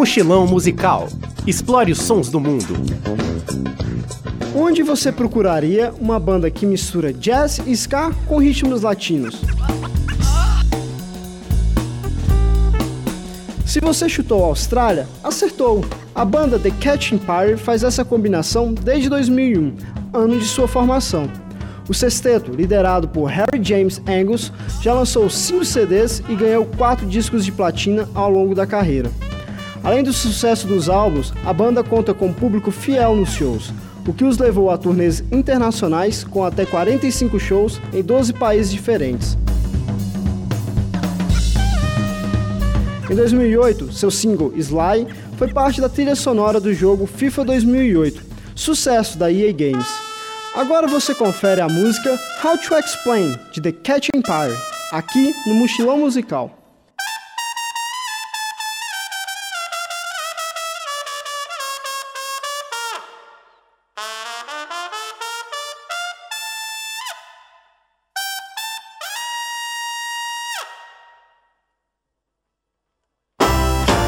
Mochilão musical. Explore os sons do mundo. Onde você procuraria uma banda que mistura jazz e ska com ritmos latinos? Se você chutou a Austrália, acertou! A banda The Catch Empire faz essa combinação desde 2001, ano de sua formação. O sexteto, liderado por Harry James Angus, já lançou cinco CDs e ganhou quatro discos de platina ao longo da carreira. Além do sucesso dos álbuns, a banda conta com um público fiel nos shows, o que os levou a turnês internacionais com até 45 shows em 12 países diferentes. Em 2008, seu single Sly foi parte da trilha sonora do jogo FIFA 2008, sucesso da EA Games. Agora você confere a música How to Explain de The Catch Empire, aqui no Mochilão Musical.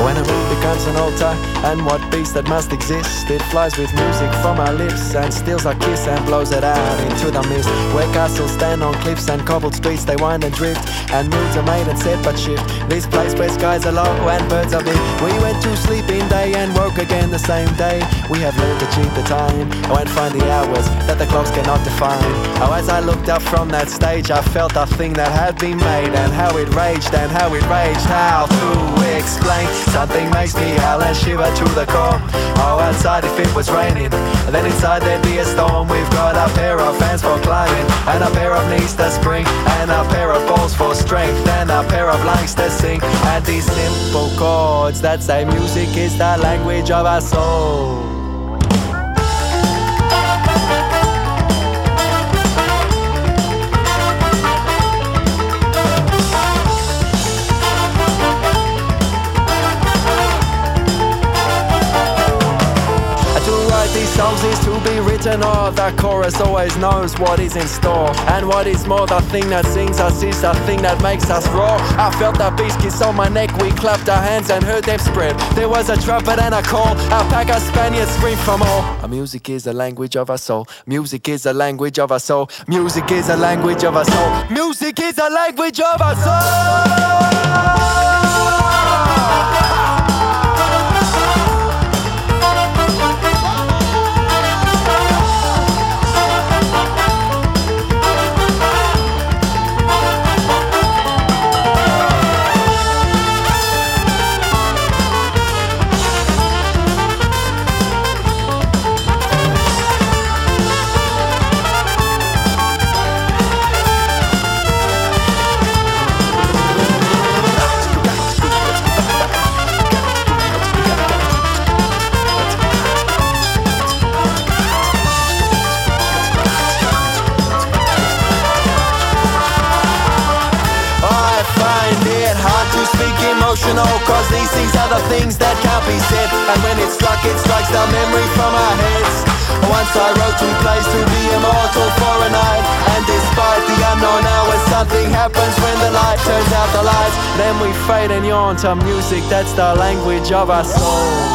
When a mood becomes an altar, and what beast that must exist? It flies with music from our lips, and steals our kiss and blows it out into the mist. Where castles stand on cliffs and cobbled streets, they wind and drift, and moods are made and set but shift. This place where skies are low and birds are big. We went to sleep day and woke again the same day. We have learned to cheat the time, oh, and find the hours that the clocks cannot define. Oh, as I looked up from that stage, I felt a thing that had been made, and how it raged, and how it raged. How to explain? Something makes me howl and shiver to the core. Oh, outside if it was raining, and then inside there'd be a storm. We've got a pair of hands for climbing, and a pair of knees to spring, and a pair of balls for strength, and a pair of lungs to sing. And these simple chords that say music is the language of our soul. Written or That chorus always knows what is in store. And what is more the thing that sings us is the thing that makes us roar i felt the beast kiss on my neck we clapped our hands and heard them spread. There was a trumpet and a call a pack of spaniards screamed from all our music is the language of our soul. Music is the language of our soul. Music is the language of our soul. Music is the language of our soul emotional Cause these things are the things that can't be said. And when it's struck, it strikes the memory from our heads. Once I wrote two plays to be immortal for a night. And despite the unknown hours Something happens when the light turns out the lights Then we fade and yawn to music That's the language of our soul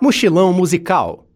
Mochilão musical.